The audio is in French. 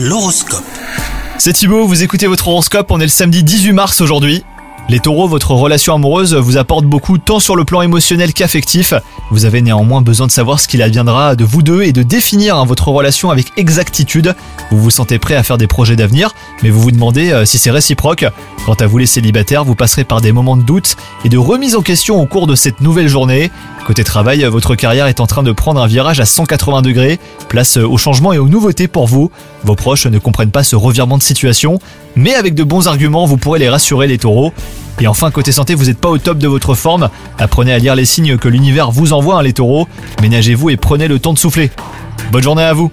L'horoscope. C'est Thibaut, vous écoutez votre horoscope, on est le samedi 18 mars aujourd'hui. Les taureaux, votre relation amoureuse vous apporte beaucoup tant sur le plan émotionnel qu'affectif. Vous avez néanmoins besoin de savoir ce qu'il adviendra de vous deux et de définir hein, votre relation avec exactitude. Vous vous sentez prêt à faire des projets d'avenir, mais vous vous demandez euh, si c'est réciproque. Quant à vous les célibataires, vous passerez par des moments de doute et de remise en question au cours de cette nouvelle journée. Côté travail, votre carrière est en train de prendre un virage à 180 degrés. Place au changement et aux nouveautés pour vous. Vos proches ne comprennent pas ce revirement de situation, mais avec de bons arguments, vous pourrez les rassurer les taureaux. Et enfin, côté santé, vous n'êtes pas au top de votre forme. Apprenez à lire les signes que l'univers vous envoie, hein, les taureaux. Ménagez-vous et prenez le temps de souffler. Bonne journée à vous